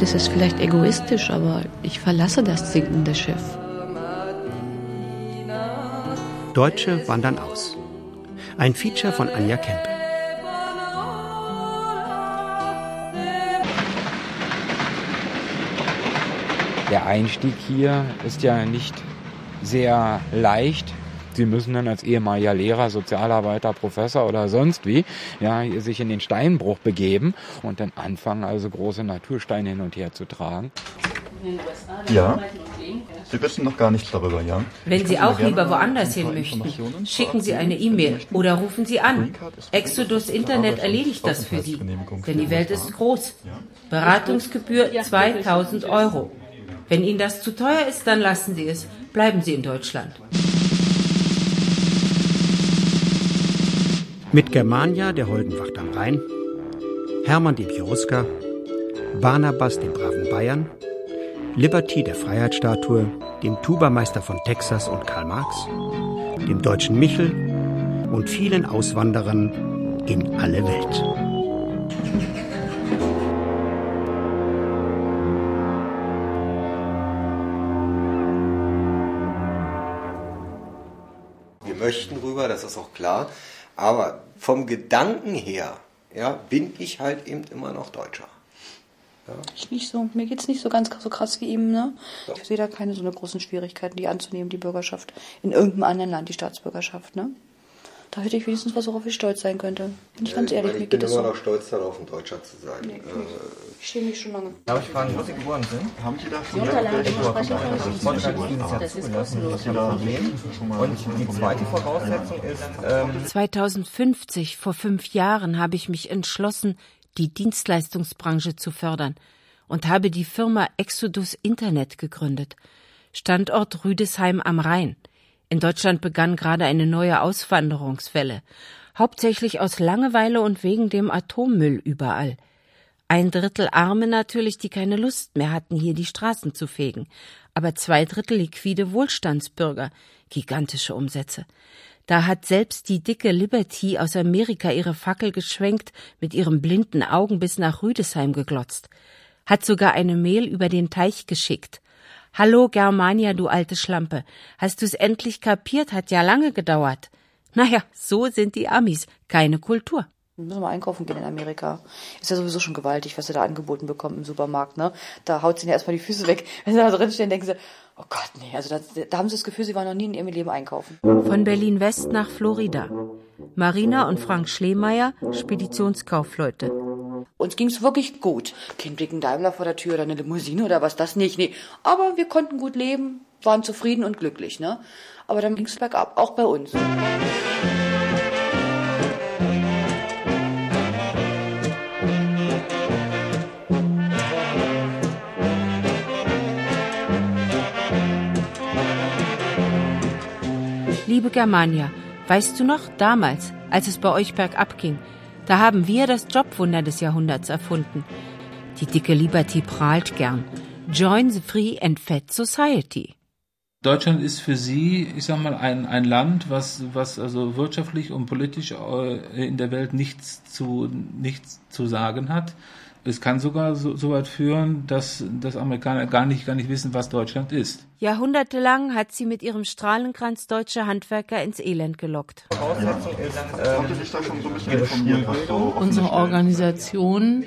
das ist vielleicht egoistisch, aber ich verlasse das sinkende Schiff. Deutsche wandern aus. Ein Feature von Anja Kempe. Der Einstieg hier ist ja nicht sehr leicht. Sie müssen dann als ehemaliger Lehrer, Sozialarbeiter, Professor oder sonst wie, ja, sich in den Steinbruch begeben und dann anfangen, also große Natursteine hin und her zu tragen. Ja. Sie wissen noch gar nichts darüber, ja? Wenn Sie auch lieber woanders hin möchten, schicken Sie eine E-Mail oder rufen Sie an. Exodus Internet erledigt das für Sie, denn die Welt ist groß. Beratungsgebühr 2000 Euro. Wenn Ihnen das zu teuer ist, dann lassen Sie es. Bleiben Sie in Deutschland. Mit Germania, der Holdenwacht am Rhein, Hermann dem Cherusker, Barnabas, dem braven Bayern, Liberty, der Freiheitsstatue, dem Tubameister von Texas und Karl Marx, dem deutschen Michel. Und vielen Auswanderern in alle Welt. Wir möchten rüber, das ist auch klar. Aber vom Gedanken her ja, bin ich halt eben immer noch Deutscher. Ja. Ich nicht so. Mir geht es nicht so ganz so krass wie ihm. Ne? Ich sehe da keine so eine großen Schwierigkeiten, die anzunehmen, die Bürgerschaft. In irgendeinem anderen Land, die Staatsbürgerschaft. Ne? Da hätte ich wenigstens was, worauf ich stolz sein könnte. Bin ich ganz ehrlich, ich mir bin geht immer es noch stolz darauf, ein Deutscher zu sein. Nee, äh, ich schäme mich schon lange. Darf ich fragen, wo Sie geboren sind? Haben Sie da Die Unterlagen Und die zweite Voraussetzung ist... Ähm 2050, vor fünf Jahren, habe ich mich entschlossen, die Dienstleistungsbranche zu fördern und habe die Firma Exodus Internet gegründet. Standort Rüdesheim am Rhein. In Deutschland begann gerade eine neue Auswanderungswelle, hauptsächlich aus Langeweile und wegen dem Atommüll überall. Ein Drittel Arme natürlich, die keine Lust mehr hatten, hier die Straßen zu fegen, aber zwei Drittel liquide Wohlstandsbürger, gigantische Umsätze. Da hat selbst die dicke Liberty aus Amerika ihre Fackel geschwenkt, mit ihren blinden Augen bis nach Rüdesheim geglotzt, hat sogar eine Mail über den Teich geschickt. Hallo Germania, du alte Schlampe. Hast du's endlich kapiert? Hat ja lange gedauert. Naja, so sind die Amis. Keine Kultur. Wir müssen mal einkaufen gehen in Amerika. Ist ja sowieso schon gewaltig, was sie da angeboten bekommen im Supermarkt, ne? Da haut sie ja erstmal die Füße weg. Wenn sie da drin stehen, denken sie, oh Gott, nee, also da, da haben sie das Gefühl, sie waren noch nie in ihrem Leben einkaufen. Von Berlin West nach Florida. Marina und Frank Schleemeier, Speditionskaufleute. Uns ging's wirklich gut. Kein dicken Daimler vor der Tür oder eine Limousine oder was, das nicht, nee. Aber wir konnten gut leben, waren zufrieden und glücklich, ne? Aber dann ging's bergab, auch bei uns. Liebe Germania, weißt du noch, damals, als es bei euch bergab ging, da haben wir das Jobwunder des Jahrhunderts erfunden. Die dicke Liberty prahlt gern. Join the Free and Fat Society. Deutschland ist für Sie, ich sag mal, ein, ein Land, was, was also wirtschaftlich und politisch äh, in der Welt nichts zu, nichts zu sagen hat. Es kann sogar so, so weit führen, dass, dass Amerikaner gar nicht, gar nicht wissen, was Deutschland ist. Jahrhundertelang hat sie mit ihrem Strahlenkranz deutsche Handwerker ins Elend gelockt. Unsere Organisation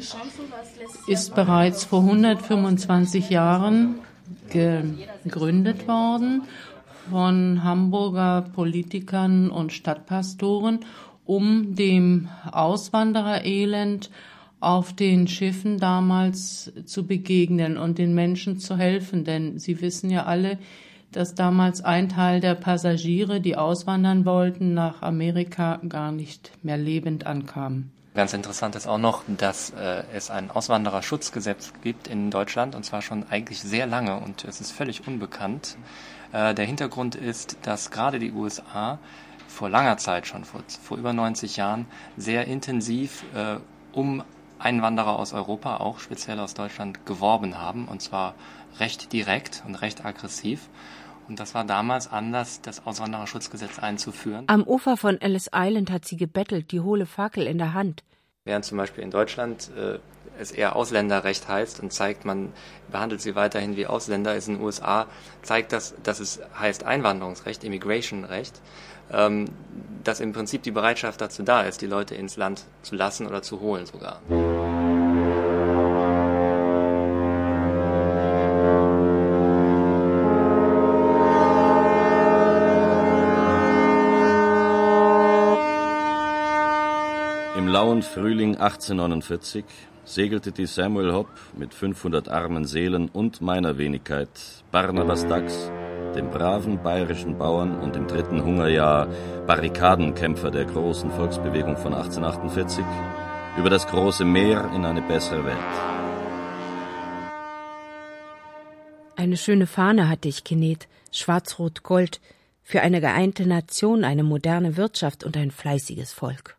ist bereits vor 125 Jahren gegründet worden von Hamburger Politikern und Stadtpastoren, um dem Auswandererelend auf den Schiffen damals zu begegnen und den Menschen zu helfen. Denn Sie wissen ja alle, dass damals ein Teil der Passagiere, die auswandern wollten, nach Amerika gar nicht mehr lebend ankamen. Ganz interessant ist auch noch, dass äh, es ein Auswandererschutzgesetz gibt in Deutschland und zwar schon eigentlich sehr lange und es ist völlig unbekannt. Äh, der Hintergrund ist, dass gerade die USA vor langer Zeit schon, vor, vor über 90 Jahren, sehr intensiv äh, um Einwanderer aus Europa, auch speziell aus Deutschland, geworben haben und zwar recht direkt und recht aggressiv. Und das war damals anders, das Auswandererschutzgesetz einzuführen. Am Ufer von Ellis Island hat sie gebettelt, die hohle Fackel in der Hand. Während zum Beispiel in Deutschland äh, es eher Ausländerrecht heißt und zeigt, man behandelt sie weiterhin wie Ausländer, ist in den USA, zeigt das, dass es heißt Einwanderungsrecht, Immigration-Recht, dass im Prinzip die Bereitschaft dazu da ist, die Leute ins Land zu lassen oder zu holen sogar. lauen Frühling 1849 segelte die Samuel Hopp mit 500 armen Seelen und meiner Wenigkeit, Barnabas Dax, dem braven bayerischen Bauern und im dritten Hungerjahr Barrikadenkämpfer der großen Volksbewegung von 1848, über das große Meer in eine bessere Welt. Eine schöne Fahne hatte ich genäht, schwarz-rot-gold, für eine geeinte Nation, eine moderne Wirtschaft und ein fleißiges Volk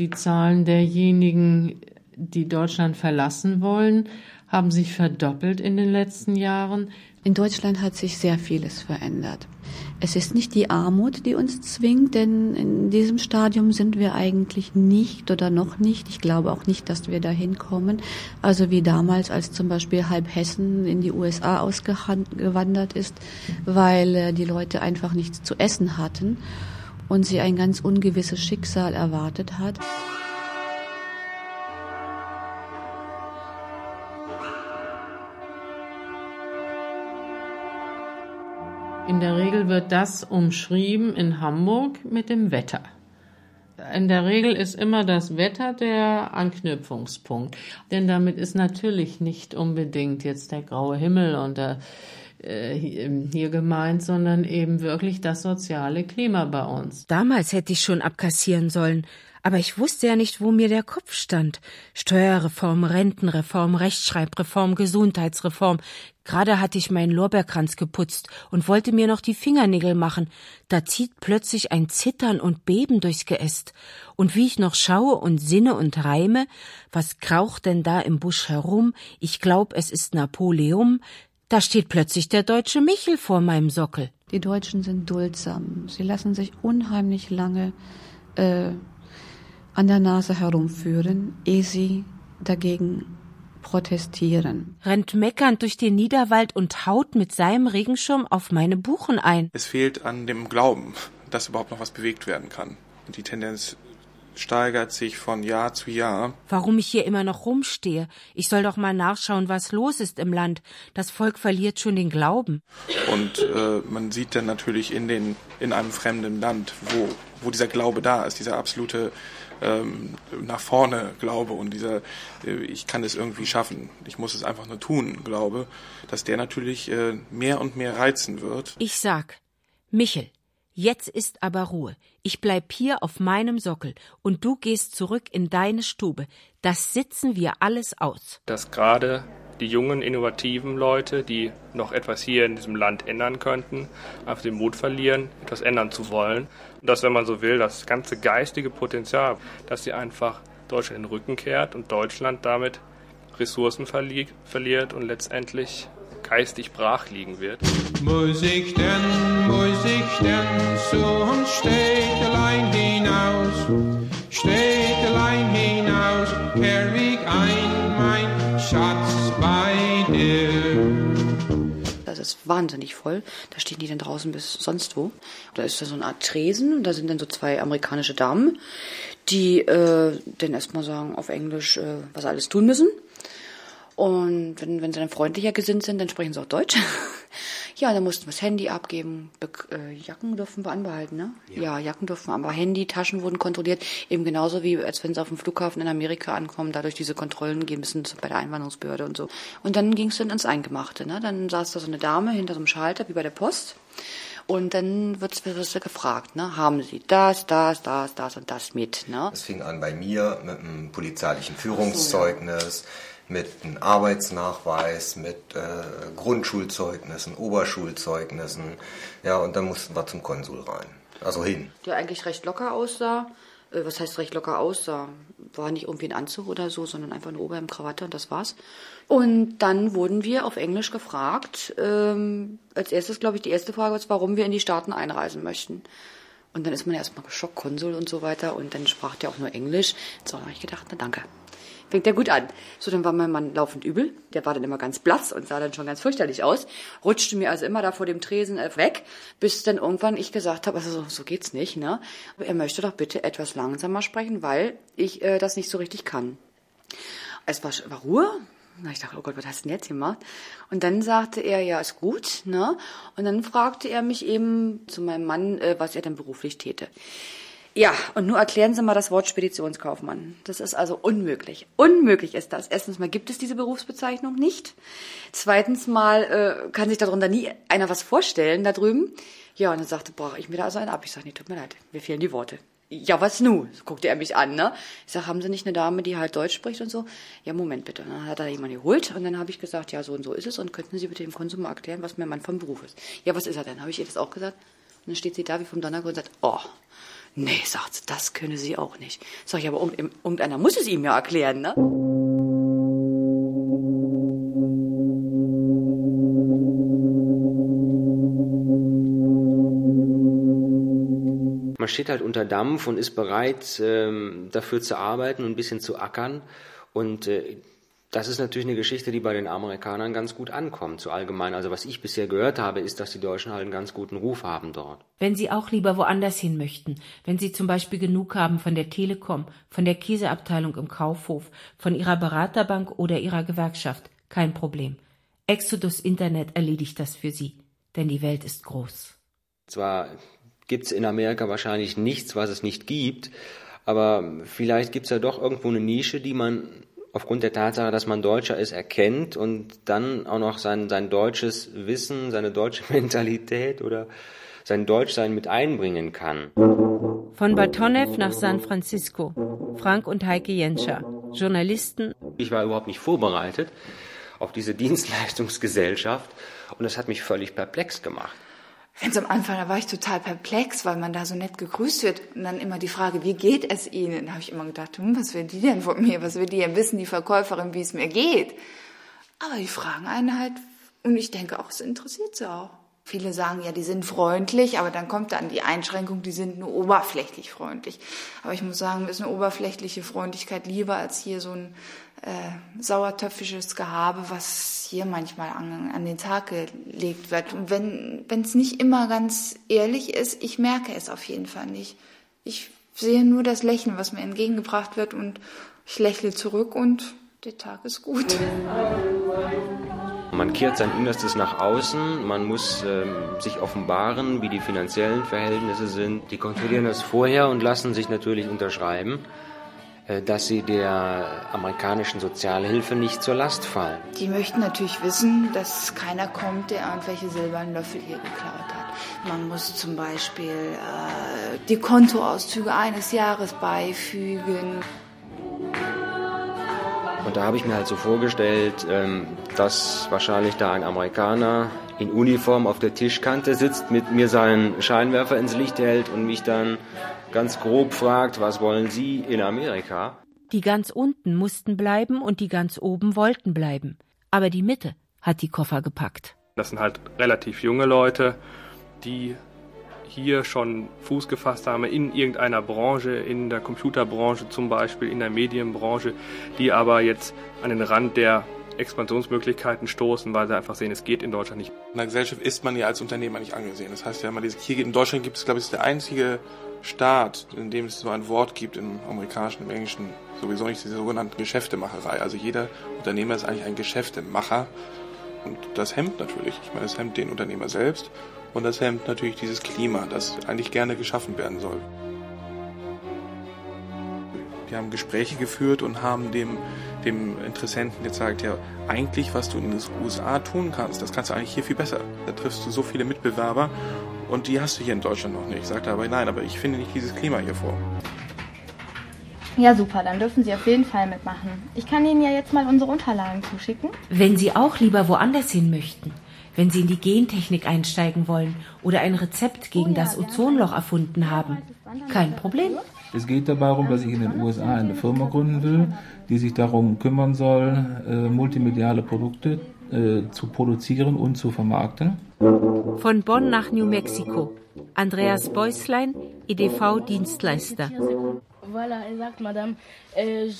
die Zahlen derjenigen, die Deutschland verlassen wollen, haben sich verdoppelt in den letzten Jahren. In Deutschland hat sich sehr vieles verändert. Es ist nicht die Armut, die uns zwingt, denn in diesem Stadium sind wir eigentlich nicht oder noch nicht. Ich glaube auch nicht, dass wir dahin kommen. Also wie damals, als zum Beispiel halb Hessen in die USA ausgewandert ist, weil äh, die Leute einfach nichts zu essen hatten und sie ein ganz ungewisses Schicksal erwartet hat. In der Regel wird das umschrieben in Hamburg mit dem Wetter. In der Regel ist immer das Wetter der Anknüpfungspunkt. Denn damit ist natürlich nicht unbedingt jetzt der graue Himmel und der äh, hier gemeint, sondern eben wirklich das soziale Klima bei uns. Damals hätte ich schon abkassieren sollen, aber ich wusste ja nicht, wo mir der Kopf stand. Steuerreform, Rentenreform, Rechtschreibreform, Gesundheitsreform. Gerade hatte ich meinen Lorbeerkranz geputzt und wollte mir noch die Fingernägel machen. Da zieht plötzlich ein Zittern und Beben durchs Geäst. Und wie ich noch schaue und sinne und reime, was kraucht denn da im Busch herum? Ich glaub, es ist Napoleon, da steht plötzlich der deutsche Michel vor meinem Sockel. Die Deutschen sind duldsam. Sie lassen sich unheimlich lange äh, an der Nase herumführen, ehe sie dagegen protestieren. Rennt meckernd durch den Niederwald und haut mit seinem Regenschirm auf meine Buchen ein. Es fehlt an dem Glauben, dass überhaupt noch was bewegt werden kann. Und die Tendenz steigert sich von Jahr zu Jahr. Warum ich hier immer noch rumstehe? Ich soll doch mal nachschauen, was los ist im Land. Das Volk verliert schon den Glauben. Und äh, man sieht dann natürlich in, den, in einem fremden Land, wo, wo dieser Glaube da ist, dieser absolute ähm, nach vorne Glaube und dieser äh, ich kann es irgendwie schaffen, ich muss es einfach nur tun, Glaube, dass der natürlich äh, mehr und mehr reizen wird. Ich sag, Michel, Jetzt ist aber Ruhe. Ich bleib hier auf meinem Sockel und du gehst zurück in deine Stube. Das sitzen wir alles aus. Dass gerade die jungen, innovativen Leute, die noch etwas hier in diesem Land ändern könnten, einfach den Mut verlieren, etwas ändern zu wollen. Und dass, wenn man so will, das ganze geistige Potenzial, dass sie einfach Deutschland den Rücken kehrt und Deutschland damit Ressourcen verli verliert und letztendlich geistig brach liegen wird. Muss ich denn, muss ich denn zum Städtelein hinaus, Städtelein hinaus, kehr ich ein, mein Schatz. Das ist wahnsinnig voll. Da stehen die dann draußen bis sonst wo. Da ist da so eine Art Tresen und da sind dann so zwei amerikanische Damen, die äh, dann erstmal sagen auf Englisch, äh, was sie alles tun müssen. Und wenn, wenn sie dann freundlicher gesinnt sind, dann sprechen sie auch Deutsch. ja, dann mussten wir das Handy abgeben. Be äh, Jacken dürfen wir anbehalten, ne? Ja. ja. Jacken dürfen wir, aber Handy, Taschen wurden kontrolliert. Eben genauso wie, als wenn sie auf dem Flughafen in Amerika ankommen, dadurch diese Kontrollen gehen müssen bei der Einwanderungsbehörde und so. Und dann ging es dann ans Eingemachte, ne? Dann saß da so eine Dame hinter so einem Schalter, wie bei der Post. Und dann wird es gefragt, ne? haben Sie das, das, das, das und das mit? Ne? Das fing an bei mir mit einem polizeilichen Führungszeugnis. So, ja mit einem Arbeitsnachweis, mit äh, Grundschulzeugnissen, Oberschulzeugnissen. Ja, und dann mussten wir zum Konsul rein. Also hin. Der eigentlich recht locker aussah. Äh, was heißt recht locker aussah? War nicht irgendwie ein Anzug oder so, sondern einfach eine Oberhemd, Krawatte und das war's. Und dann wurden wir auf Englisch gefragt. Ähm, als erstes, glaube ich, die erste Frage ist, warum wir in die Staaten einreisen möchten. Und dann ist man erstmal geschockt, Konsul und so weiter. Und dann sprach der auch nur Englisch. So habe ich gedacht, na danke Fängt der gut an. So, dann war mein Mann laufend übel. Der war dann immer ganz blass und sah dann schon ganz fürchterlich aus. Rutschte mir also immer da vor dem Tresen äh, weg, bis dann irgendwann ich gesagt habe, also so, so geht's nicht, ne? Aber er möchte doch bitte etwas langsamer sprechen, weil ich äh, das nicht so richtig kann. Es war, war Ruhe. Na, ich dachte, oh Gott, was hast du denn jetzt gemacht? Und dann sagte er, ja, ist gut, ne? Und dann fragte er mich eben zu meinem Mann, äh, was er denn beruflich täte. Ja, und nur erklären Sie mal das Wort Speditionskaufmann. Das ist also unmöglich. Unmöglich ist das. Erstens mal gibt es diese Berufsbezeichnung nicht. Zweitens mal äh, kann sich darunter nie einer was vorstellen da drüben. Ja, und dann sagte, brauche ich mir da also einen ab. Ich sage, nee, tut mir leid, mir fehlen die Worte. Ja, was nu? So guckte er mich an, ne? Ich sag, haben Sie nicht eine Dame, die halt Deutsch spricht und so? Ja, Moment bitte. Dann hat er jemand geholt und dann habe ich gesagt, ja, so und so ist es und könnten Sie bitte dem Konsum erklären, was mein Mann vom Beruf ist. Ja, was ist er denn? Habe ich ihr das auch gesagt? Und dann steht sie da wie vom Donnergrund und sagt, oh, Nee, sagt sie, das könne sie auch nicht. Sag ich, aber irgendeiner muss es ihm ja erklären, ne? Man steht halt unter Dampf und ist bereit, ähm, dafür zu arbeiten und ein bisschen zu ackern. Und äh, das ist natürlich eine Geschichte, die bei den Amerikanern ganz gut ankommt, so allgemein. Also was ich bisher gehört habe, ist, dass die Deutschen halt einen ganz guten Ruf haben dort. Wenn Sie auch lieber woanders hin möchten, wenn Sie zum Beispiel genug haben von der Telekom, von der Käseabteilung im Kaufhof, von Ihrer Beraterbank oder Ihrer Gewerkschaft, kein Problem. Exodus Internet erledigt das für Sie, denn die Welt ist groß. Zwar gibt's in Amerika wahrscheinlich nichts, was es nicht gibt, aber vielleicht gibt's ja doch irgendwo eine Nische, die man aufgrund der Tatsache, dass man Deutscher ist, erkennt und dann auch noch sein, sein deutsches Wissen, seine deutsche Mentalität oder sein Deutschsein mit einbringen kann. Von Batonev nach San Francisco. Frank und Heike Jenscher, Journalisten. Ich war überhaupt nicht vorbereitet auf diese Dienstleistungsgesellschaft und das hat mich völlig perplex gemacht. Ganz am Anfang, da war ich total perplex, weil man da so nett gegrüßt wird. Und dann immer die Frage, wie geht es Ihnen? Da habe ich immer gedacht, hm, was will die denn von mir? Was will die denn wissen, die Verkäuferin, wie es mir geht? Aber die fragen einen halt, und ich denke auch, es interessiert sie auch. Viele sagen ja, die sind freundlich, aber dann kommt dann die Einschränkung, die sind nur oberflächlich freundlich. Aber ich muss sagen, mir ist eine oberflächliche Freundlichkeit lieber als hier so ein äh, sauertöpfisches Gehabe, was hier manchmal an, an den Tag gelegt wird. Und wenn es nicht immer ganz ehrlich ist, ich merke es auf jeden Fall nicht. Ich sehe nur das Lächeln, was mir entgegengebracht wird und ich lächle zurück und der Tag ist gut. Man kehrt sein Innerstes nach außen, man muss ähm, sich offenbaren, wie die finanziellen Verhältnisse sind. Die kontrollieren das vorher und lassen sich natürlich unterschreiben, äh, dass sie der amerikanischen Sozialhilfe nicht zur Last fallen. Die möchten natürlich wissen, dass keiner kommt, der irgendwelche silbernen Löffel hier geklaut hat. Man muss zum Beispiel äh, die Kontoauszüge eines Jahres beifügen. Und da habe ich mir halt so vorgestellt, ähm, dass wahrscheinlich da ein Amerikaner in Uniform auf der Tischkante sitzt, mit mir seinen Scheinwerfer ins Licht hält und mich dann ganz grob fragt, was wollen Sie in Amerika? Die ganz unten mussten bleiben und die ganz oben wollten bleiben. Aber die Mitte hat die Koffer gepackt. Das sind halt relativ junge Leute, die hier schon Fuß gefasst haben in irgendeiner Branche, in der Computerbranche zum Beispiel, in der Medienbranche, die aber jetzt an den Rand der Expansionsmöglichkeiten stoßen, weil sie einfach sehen, es geht in Deutschland nicht. In der Gesellschaft ist man ja als Unternehmer nicht angesehen. Das heißt, man diese, hier in Deutschland gibt es, glaube ich, der einzige Staat, in dem es so ein Wort gibt, im amerikanischen, im englischen, sowieso nicht diese sogenannte Geschäftemacherei. Also jeder Unternehmer ist eigentlich ein Geschäftemacher. Und das hemmt natürlich. Ich meine, es hemmt den Unternehmer selbst und das hemmt natürlich dieses Klima, das eigentlich gerne geschaffen werden soll. Wir haben Gespräche geführt und haben dem, dem Interessenten gezeigt, ja, eigentlich, was du in den USA tun kannst, das kannst du eigentlich hier viel besser. Da triffst du so viele Mitbewerber und die hast du hier in Deutschland noch nicht. Sagt er aber, nein, aber ich finde nicht dieses Klima hier vor. Ja, super, dann dürfen Sie auf jeden Fall mitmachen. Ich kann Ihnen ja jetzt mal unsere Unterlagen zuschicken. Wenn Sie auch lieber woanders hin möchten, wenn Sie in die Gentechnik einsteigen wollen oder ein Rezept gegen das Ozonloch erfunden haben. Kein Problem. Es geht dabei darum, dass ich in den USA eine Firma gründen will, die sich darum kümmern soll, äh, multimediale Produkte äh, zu produzieren und zu vermarkten. Von Bonn nach New Mexico. Andreas Beuslein, EDV-Dienstleister.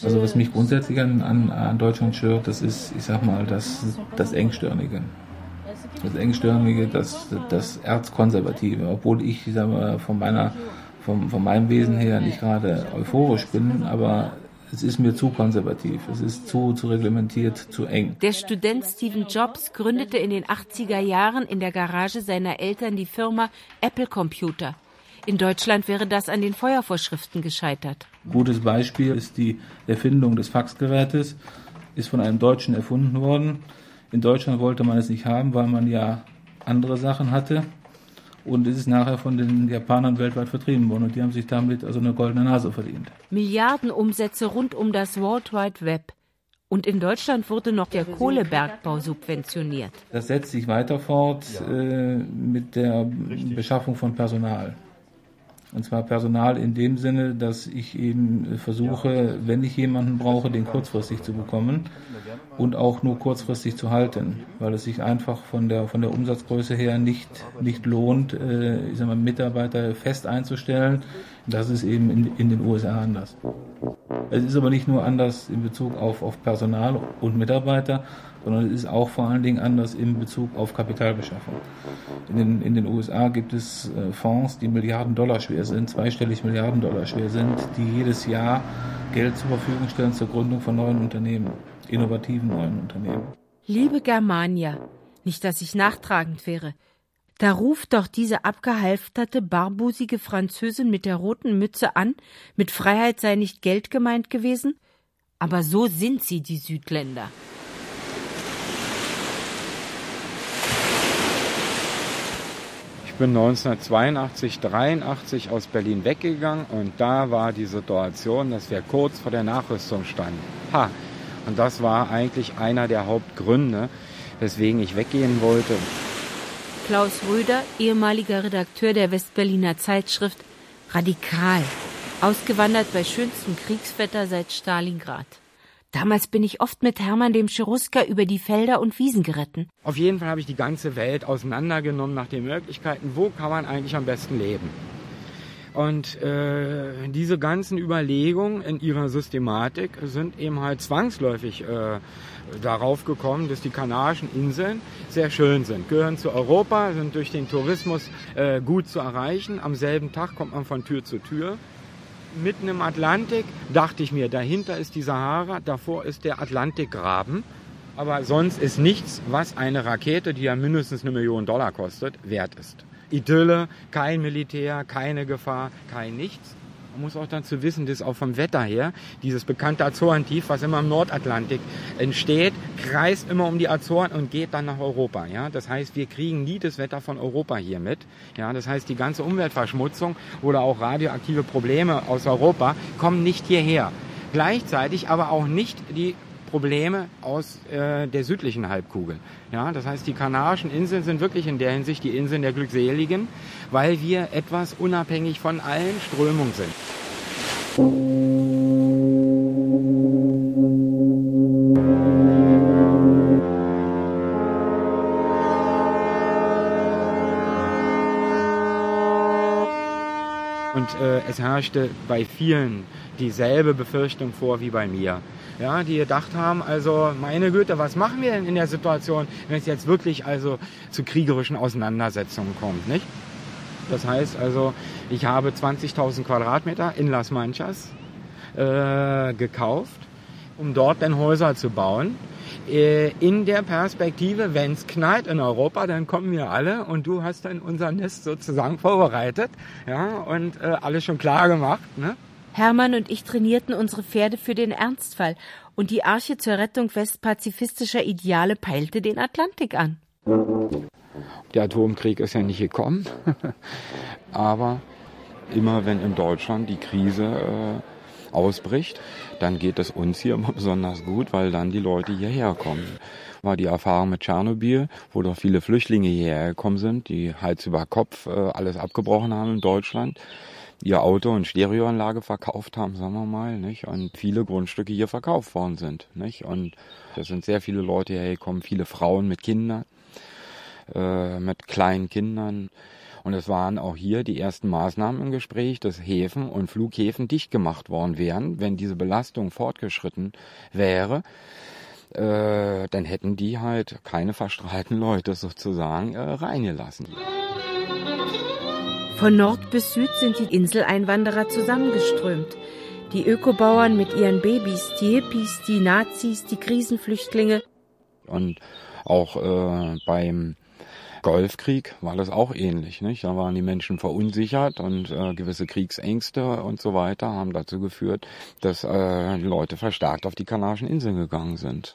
Also was mich grundsätzlich an, an, an Deutschland stört, das ist, ich sag mal, das, das Engstirnige. Das Engstirnige, das, das Erzkonservative. Obwohl ich, ich sag mal, von meiner, von, von meinem Wesen her nicht gerade euphorisch bin, aber es ist mir zu konservativ, es ist zu, zu reglementiert, zu eng. Der Student Stephen Jobs gründete in den 80er Jahren in der Garage seiner Eltern die Firma Apple Computer. In Deutschland wäre das an den Feuervorschriften gescheitert. Gutes Beispiel ist die Erfindung des Faxgerätes, ist von einem Deutschen erfunden worden. In Deutschland wollte man es nicht haben, weil man ja andere Sachen hatte und es ist nachher von den Japanern weltweit vertrieben worden und die haben sich damit also eine goldene Nase verdient. Milliardenumsätze rund um das World Wide Web. Und in Deutschland wurde noch der Kohlebergbau subventioniert. Das setzt sich weiter fort äh, mit der Beschaffung von Personal. Und zwar Personal in dem Sinne, dass ich eben versuche, wenn ich jemanden brauche, den kurzfristig zu bekommen und auch nur kurzfristig zu halten, weil es sich einfach von der, von der Umsatzgröße her nicht, nicht lohnt, äh, ich sag mal, Mitarbeiter fest einzustellen. Das ist eben in, in den USA anders. Es ist aber nicht nur anders in Bezug auf, auf Personal und Mitarbeiter, sondern es ist auch vor allen Dingen anders in Bezug auf Kapitalbeschaffung. In den, in den USA gibt es äh, Fonds, die Milliarden Dollar schwer sind, zweistellig Milliarden Dollar schwer sind, die jedes Jahr Geld zur Verfügung stellen zur Gründung von neuen Unternehmen, innovativen neuen Unternehmen. Liebe Germania, nicht, dass ich nachtragend wäre, da ruft doch diese abgehalfterte, barbusige Französin mit der roten Mütze an, mit Freiheit sei nicht Geld gemeint gewesen? Aber so sind sie, die Südländer. Ich bin 1982, 83 aus Berlin weggegangen und da war die Situation, dass wir kurz vor der Nachrüstung standen. Ha! Und das war eigentlich einer der Hauptgründe, weswegen ich weggehen wollte. Klaus Röder, ehemaliger Redakteur der Westberliner Zeitschrift Radikal, ausgewandert bei schönstem Kriegswetter seit Stalingrad. Damals bin ich oft mit Hermann dem Cherusker über die Felder und Wiesen geritten. Auf jeden Fall habe ich die ganze Welt auseinandergenommen nach den Möglichkeiten, wo kann man eigentlich am besten leben. Und äh, diese ganzen Überlegungen in ihrer Systematik sind eben halt zwangsläufig äh, darauf gekommen, dass die Kanarischen Inseln sehr schön sind, gehören zu Europa, sind durch den Tourismus äh, gut zu erreichen. Am selben Tag kommt man von Tür zu Tür. Mitten im Atlantik dachte ich mir, dahinter ist die Sahara, davor ist der Atlantikgraben. Aber sonst ist nichts, was eine Rakete, die ja mindestens eine Million Dollar kostet, wert ist. Idylle, kein Militär, keine Gefahr, kein nichts. Man muss auch dazu wissen, dass auch vom Wetter her dieses bekannte Azorentief, was immer im Nordatlantik entsteht, kreist immer um die Azoren und geht dann nach Europa. Ja, das heißt, wir kriegen nie das Wetter von Europa hier mit. Ja, das heißt, die ganze Umweltverschmutzung oder auch radioaktive Probleme aus Europa kommen nicht hierher. Gleichzeitig aber auch nicht die Probleme aus äh, der südlichen Halbkugel. Ja, das heißt, die Kanarischen Inseln sind wirklich in der Hinsicht die Inseln der Glückseligen, weil wir etwas unabhängig von allen Strömungen sind. Und äh, es herrschte bei vielen dieselbe Befürchtung vor wie bei mir ja, die gedacht haben, also meine Güte, was machen wir denn in der Situation, wenn es jetzt wirklich also zu kriegerischen Auseinandersetzungen kommt, nicht? Das heißt also, ich habe 20.000 Quadratmeter in Las Manchas äh, gekauft, um dort dann Häuser zu bauen. Äh, in der Perspektive, wenn es knallt in Europa, dann kommen wir alle und du hast dann unser Nest sozusagen vorbereitet ja, und äh, alles schon klar gemacht. Ne? Hermann und ich trainierten unsere Pferde für den Ernstfall und die Arche zur Rettung westpazifistischer Ideale peilte den Atlantik an. Der Atomkrieg ist ja nicht gekommen, aber immer wenn in Deutschland die Krise äh, ausbricht, dann geht es uns hier immer besonders gut, weil dann die Leute hierher kommen. War die Erfahrung mit Tschernobyl, wo doch viele Flüchtlinge hierher gekommen sind, die Hals über Kopf äh, alles abgebrochen haben in Deutschland ihr Auto und Stereoanlage verkauft haben, sagen wir mal, nicht? Und viele Grundstücke hier verkauft worden sind, nicht? Und da sind sehr viele Leute hergekommen, viele Frauen mit Kindern. äh, mit kleinen Kindern. Und es waren auch hier die ersten Maßnahmen im Gespräch, dass Häfen und Flughäfen dicht gemacht worden wären, wenn diese Belastung fortgeschritten wäre. Äh, dann hätten die halt keine verstrahlten Leute sozusagen äh, reingelassen. Von Nord bis Süd sind die Inseleinwanderer zusammengeströmt. Die Ökobauern mit ihren Babys, die Hippies, die Nazis, die Krisenflüchtlinge. Und auch äh, beim Golfkrieg war das auch ähnlich. Nicht? Da waren die Menschen verunsichert und äh, gewisse Kriegsängste und so weiter haben dazu geführt, dass äh, Leute verstärkt auf die Kanarischen Inseln gegangen sind.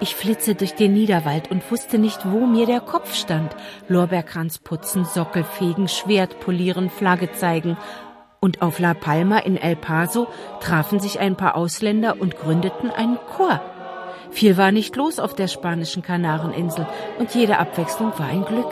Ich flitze durch den Niederwald und wusste nicht, wo mir der Kopf stand. Lorbeerkranz putzen, Sockel fegen, Schwert polieren, Flagge zeigen. Und auf La Palma in El Paso trafen sich ein paar Ausländer und gründeten einen Chor. Viel war nicht los auf der spanischen Kanareninsel und jede Abwechslung war ein Glück.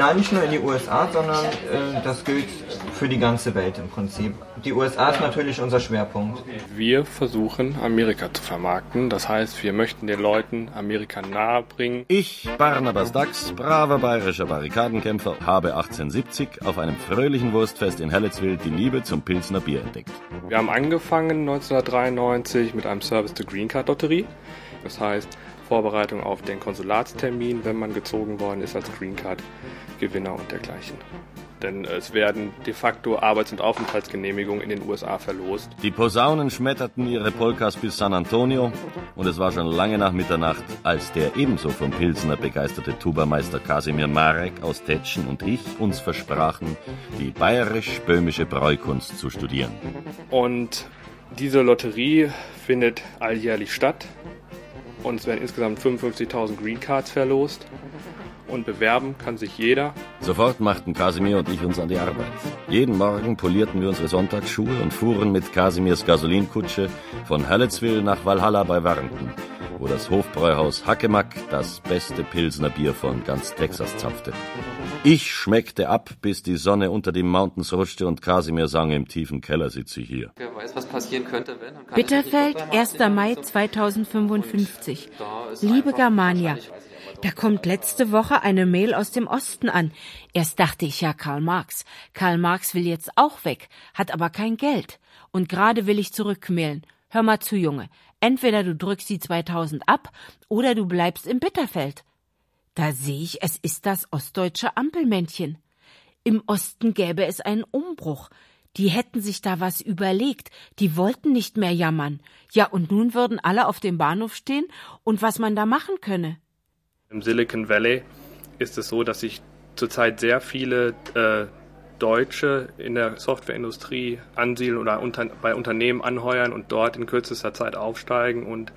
Nein, nicht nur in die USA, sondern äh, das gilt für die ganze Welt im Prinzip. Die USA ist natürlich unser Schwerpunkt. Wir versuchen, Amerika zu vermarkten. Das heißt, wir möchten den Leuten Amerika nahebringen. Ich, Barnabas Dax, braver bayerischer Barrikadenkämpfer, habe 1870 auf einem fröhlichen Wurstfest in Helletzwil die Liebe zum Pilsner Bier entdeckt. Wir haben angefangen 1993 mit einem Service to Green Card Lotterie. Das heißt, Vorbereitung auf den Konsulatstermin, wenn man gezogen worden ist als Green Card Gewinner und dergleichen. Denn es werden de facto Arbeits- und Aufenthaltsgenehmigungen in den USA verlost. Die Posaunen schmetterten ihre Polkas bis San Antonio und es war schon lange nach Mitternacht, als der ebenso vom Pilsner begeisterte Tubameister Kasimir Marek aus Tetschen und ich uns versprachen, die bayerisch-böhmische Bräukunst zu studieren. Und diese Lotterie findet alljährlich statt und es werden insgesamt 55.000 Green Cards verlost und bewerben kann sich jeder. Sofort machten Kasimir und ich uns an die Arbeit. Jeden Morgen polierten wir unsere Sonntagsschuhe und fuhren mit Kasimirs Gasolinkutsche von Halletzwil nach Walhalla bei Warnton, wo das Hofbräuhaus Hackemack das beste Pilsner Bier von ganz Texas zapfte. Ich schmeckte ab, bis die Sonne unter den Mountains rutschte und Kasimir sang, im tiefen Keller sitze ich hier. Wer weiß, was passieren könnte, wenn. Bitterfeld, 1. Mai 2055. Liebe Germania, da kommt letzte Woche eine Mail aus dem Osten an. Erst dachte ich ja Karl Marx. Karl Marx will jetzt auch weg, hat aber kein Geld. Und gerade will ich zurückmailen. Hör mal zu, Junge. Entweder du drückst die 2000 ab oder du bleibst im Bitterfeld. Da sehe ich, es ist das ostdeutsche Ampelmännchen. Im Osten gäbe es einen Umbruch. Die hätten sich da was überlegt. Die wollten nicht mehr jammern. Ja, und nun würden alle auf dem Bahnhof stehen und was man da machen könne. Im Silicon Valley ist es so, dass sich zurzeit sehr viele äh, Deutsche in der Softwareindustrie ansiedeln oder unter, bei Unternehmen anheuern und dort in kürzester Zeit aufsteigen und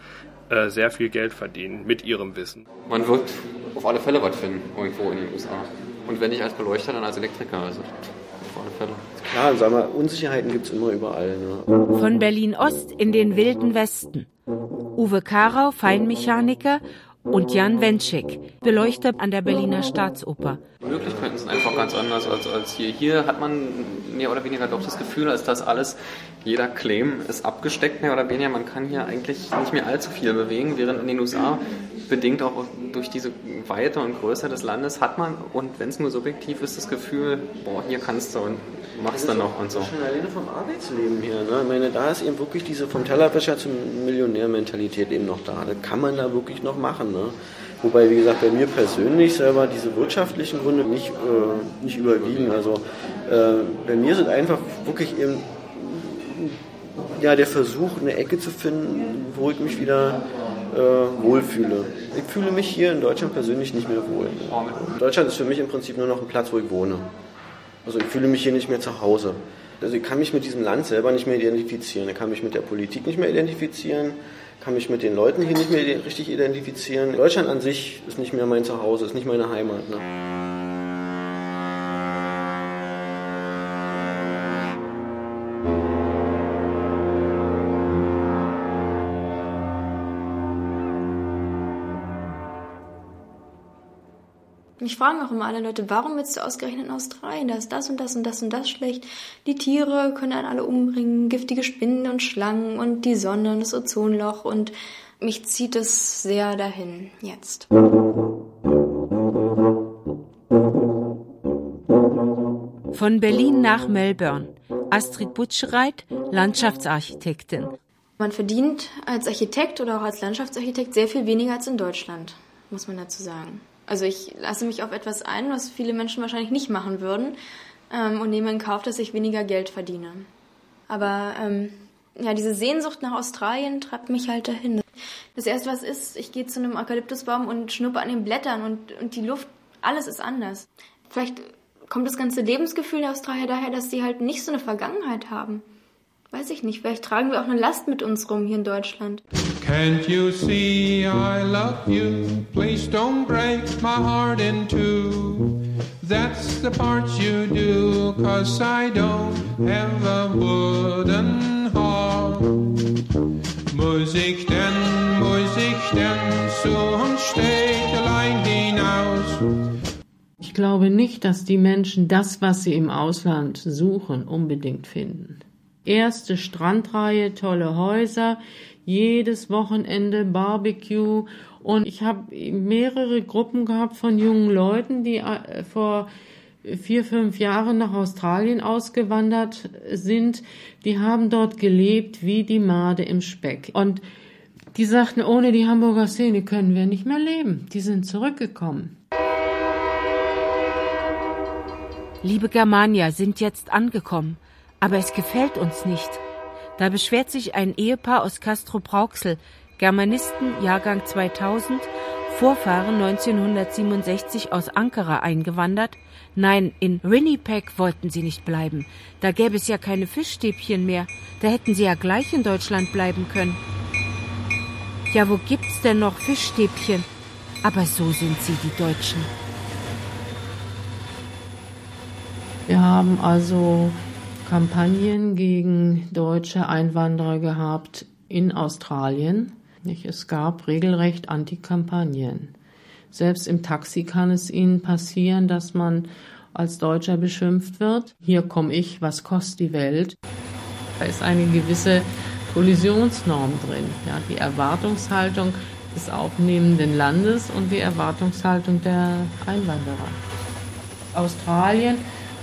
äh, sehr viel Geld verdienen mit ihrem Wissen. Man wird auf alle Fälle was finden, irgendwo in den USA. Und wenn nicht als Beleuchter, dann als Elektriker. Also auf alle Fälle. Klar, sag mal, Unsicherheiten gibt es immer überall. Ne? Von Berlin Ost in den wilden Westen. Uwe Karau, Feinmechaniker und Jan Wenschik, Beleuchter an der Berliner Staatsoper. Die Möglichkeiten sind einfach ganz anders als, als hier. Hier hat man mehr oder weniger doch das Gefühl, als dass alles, jeder Claim ist abgesteckt, mehr oder weniger. Man kann hier eigentlich nicht mehr allzu viel bewegen, während in den USA, bedingt auch durch diese Weite und Größe des Landes, hat man, und wenn es nur subjektiv ist, das Gefühl, boah, hier kannst du und machst du noch und so. Schon alleine vom Arbeitsleben hier. Ne? Ich meine, da ist eben wirklich diese vom Tellerwäscher zur Millionärmentalität eben noch da. Das kann man da wirklich noch machen. Ne? Wobei, wie gesagt, bei mir persönlich selber diese wirtschaftlichen Gründe nicht, äh, nicht überwiegen. Also äh, bei mir sind einfach wirklich eben ja, der Versuch, eine Ecke zu finden, wo ich mich wieder äh, wohlfühle. Ich fühle mich hier in Deutschland persönlich nicht mehr wohl. Deutschland ist für mich im Prinzip nur noch ein Platz, wo ich wohne. Also ich fühle mich hier nicht mehr zu Hause. Also ich kann mich mit diesem Land selber nicht mehr identifizieren. Ich kann mich mit der Politik nicht mehr identifizieren, kann mich mit den Leuten hier nicht mehr richtig identifizieren. Deutschland an sich ist nicht mehr mein Zuhause, ist nicht meine Heimat. Ne? Mich fragen auch immer alle Leute, warum willst du ausgerechnet in Australien? Da ist das und das und das und das schlecht. Die Tiere können einen alle umbringen, giftige Spinnen und Schlangen und die Sonne und das Ozonloch und mich zieht es sehr dahin jetzt. Von Berlin nach Melbourne. Astrid Butschreit, Landschaftsarchitektin. Man verdient als Architekt oder auch als Landschaftsarchitekt sehr viel weniger als in Deutschland, muss man dazu sagen. Also ich lasse mich auf etwas ein, was viele Menschen wahrscheinlich nicht machen würden ähm, und nehme in Kauf, dass ich weniger Geld verdiene. Aber ähm, ja, diese Sehnsucht nach Australien treibt mich halt dahin. Das erste, was ist, ich gehe zu einem Eukalyptusbaum und schnuppe an den Blättern und, und die Luft, alles ist anders. Vielleicht kommt das ganze Lebensgefühl der Australier daher, dass sie halt nicht so eine Vergangenheit haben. Weiß ich nicht, vielleicht tragen wir auch eine Last mit uns rum hier in Deutschland. Can't you see I love you? Please don't break my heart in two. That's the part you do, cause I don't have a wooden heart. Muss ich denn, muss ich denn zum Städtelein hinaus? Ich glaube nicht, dass die Menschen das, was sie im Ausland suchen, unbedingt finden. Erste Strandreihe, tolle Häuser, jedes Wochenende Barbecue und ich habe mehrere Gruppen gehabt von jungen Leuten, die äh, vor vier, fünf Jahren nach Australien ausgewandert sind. Die haben dort gelebt wie die Made im Speck. Und die sagten, ohne die Hamburger Szene können wir nicht mehr leben. Die sind zurückgekommen. Liebe Germania, sind jetzt angekommen, aber es gefällt uns nicht. Da beschwert sich ein Ehepaar aus Castro Brauxel, Germanisten Jahrgang 2000, Vorfahren 1967 aus Ankara eingewandert. Nein, in Winnipeg wollten sie nicht bleiben. Da gäbe es ja keine Fischstäbchen mehr. Da hätten sie ja gleich in Deutschland bleiben können. Ja, wo gibt's denn noch Fischstäbchen? Aber so sind sie, die Deutschen. Wir haben also Kampagnen gegen deutsche Einwanderer gehabt in Australien. Es gab regelrecht Antikampagnen. Selbst im Taxi kann es Ihnen passieren, dass man als Deutscher beschimpft wird. Hier komme ich, was kostet die Welt? Da ist eine gewisse Kollisionsnorm drin. Ja, die Erwartungshaltung des aufnehmenden Landes und die Erwartungshaltung der Einwanderer. Australien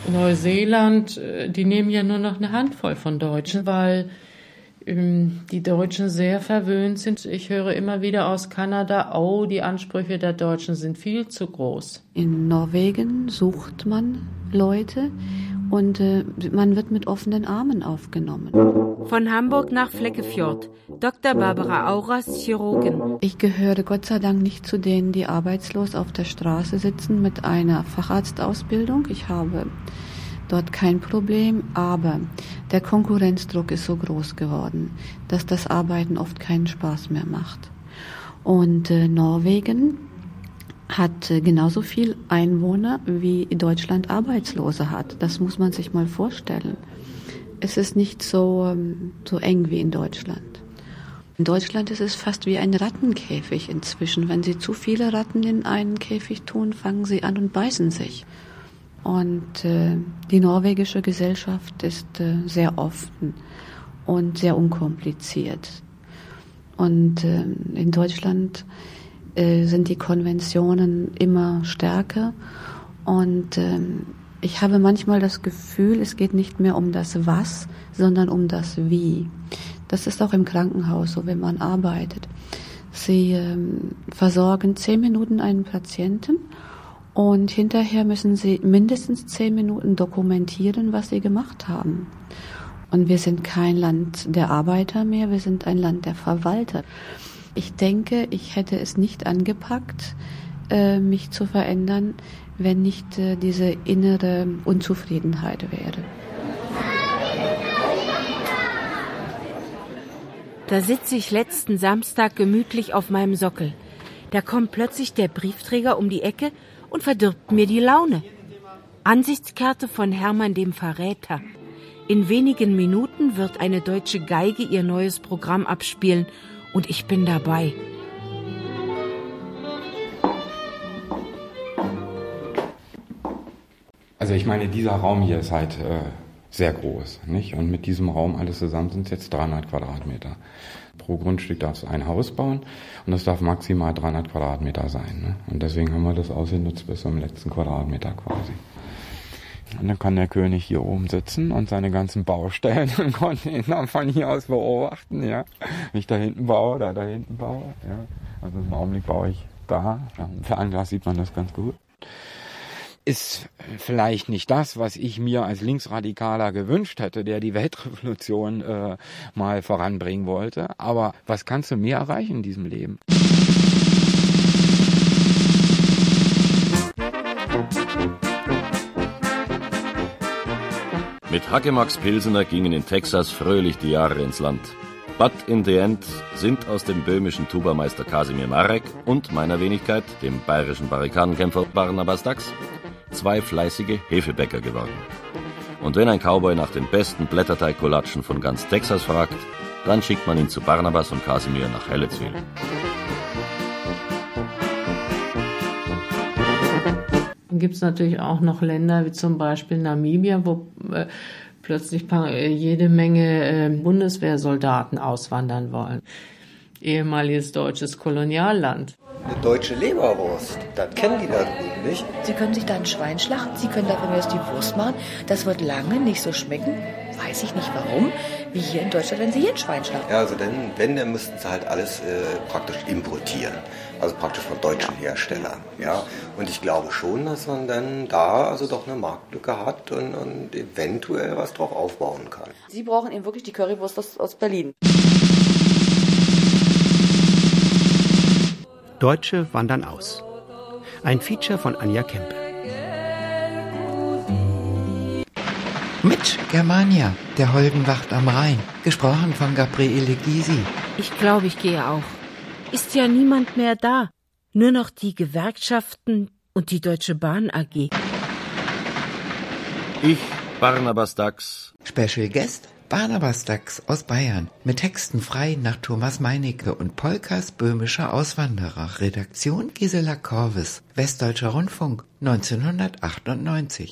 Neuseeland, äh, die nehmen ja nur noch eine Handvoll von Deutschen, weil ähm, die Deutschen sehr verwöhnt sind. Ich höre immer wieder aus Kanada, oh, die Ansprüche der Deutschen sind viel zu groß. In Norwegen sucht man Leute und äh, man wird mit offenen Armen aufgenommen. Von Hamburg nach Fleckefjord. Dr. Barbara Auras, Chirurgin. Ich gehöre Gott sei Dank nicht zu denen, die arbeitslos auf der Straße sitzen mit einer Facharztausbildung. Ich habe dort kein Problem, aber der Konkurrenzdruck ist so groß geworden, dass das Arbeiten oft keinen Spaß mehr macht. Und äh, Norwegen hat äh, genauso viel Einwohner wie Deutschland Arbeitslose hat. Das muss man sich mal vorstellen. Es ist nicht so, ähm, so eng wie in Deutschland. In Deutschland ist es fast wie ein Rattenkäfig inzwischen. Wenn Sie zu viele Ratten in einen Käfig tun, fangen sie an und beißen sich. Und äh, die norwegische Gesellschaft ist äh, sehr offen und sehr unkompliziert. Und äh, in Deutschland äh, sind die Konventionen immer stärker und ähm, ich habe manchmal das Gefühl, es geht nicht mehr um das Was, sondern um das Wie. Das ist auch im Krankenhaus so, wenn man arbeitet. Sie ähm, versorgen zehn Minuten einen Patienten und hinterher müssen sie mindestens zehn Minuten dokumentieren, was sie gemacht haben. Und wir sind kein Land der Arbeiter mehr, wir sind ein Land der Verwalter. Ich denke, ich hätte es nicht angepackt, äh, mich zu verändern, wenn nicht äh, diese innere Unzufriedenheit wäre. Da sitze ich letzten Samstag gemütlich auf meinem Sockel. Da kommt plötzlich der Briefträger um die Ecke und verdirbt mir die Laune. Ansichtskarte von Hermann dem Verräter. In wenigen Minuten wird eine deutsche Geige ihr neues Programm abspielen und ich bin dabei. Also ich meine, dieser Raum hier ist halt äh, sehr groß, nicht? Und mit diesem Raum alles zusammen sind es jetzt 300 Quadratmeter. Pro Grundstück darfst du ein Haus bauen und das darf maximal 300 Quadratmeter sein. Ne? Und deswegen haben wir das ausgenutzt bis zum letzten Quadratmeter quasi. Und dann kann der König hier oben sitzen und seine ganzen Baustellen ihn dann von hier aus beobachten, ja. Wenn ich da hinten baue oder da hinten baue, ja. Also im Augenblick baue ich da. Im Fernglas sieht man das ganz gut ist vielleicht nicht das, was ich mir als Linksradikaler gewünscht hätte, der die Weltrevolution äh, mal voranbringen wollte. Aber was kannst du mehr erreichen in diesem Leben? Mit Hackemax Pilsener gingen in Texas fröhlich die Jahre ins Land. But in the end sind aus dem böhmischen Tubermeister Kasimir Marek und meiner Wenigkeit, dem bayerischen Barrikadenkämpfer Barnabas Dax, zwei fleißige Hefebäcker geworden. Und wenn ein Cowboy nach den besten Blätterteigkolatschen von ganz Texas fragt, dann schickt man ihn zu Barnabas und Kasimir nach Helletzwil. Dann gibt es natürlich auch noch Länder wie zum Beispiel Namibia, wo äh, plötzlich äh, jede Menge äh, Bundeswehrsoldaten auswandern wollen. Ehemaliges deutsches Kolonialland eine deutsche Leberwurst. Das kennen die da nicht. Sie können sich da ein Schwein schlachten, Sie können da von mir aus die Wurst machen. Das wird lange nicht so schmecken. Weiß ich nicht warum. Wie hier in Deutschland, wenn Sie hier ein Schwein schlachten. Ja, also denn, wenn, dann müssten Sie halt alles äh, praktisch importieren. Also praktisch von deutschen Herstellern. Ja. Und ich glaube schon, dass man dann da also doch eine Marktlücke hat und, und eventuell was drauf aufbauen kann. Sie brauchen eben wirklich die Currywurst aus, aus Berlin. Deutsche wandern aus. Ein Feature von Anja Kempe. Mit Germania, der Holdenwacht am Rhein, gesprochen von Gabriele Gysi. Ich glaube, ich gehe auch. Ist ja niemand mehr da. Nur noch die Gewerkschaften und die Deutsche Bahn AG. Ich, Barnabas Dax. Special Guest Barnabas Dax aus Bayern mit Texten frei nach Thomas Meinecke und Polkas böhmischer Auswanderer. Redaktion Gisela Korvis, Westdeutscher Rundfunk 1998.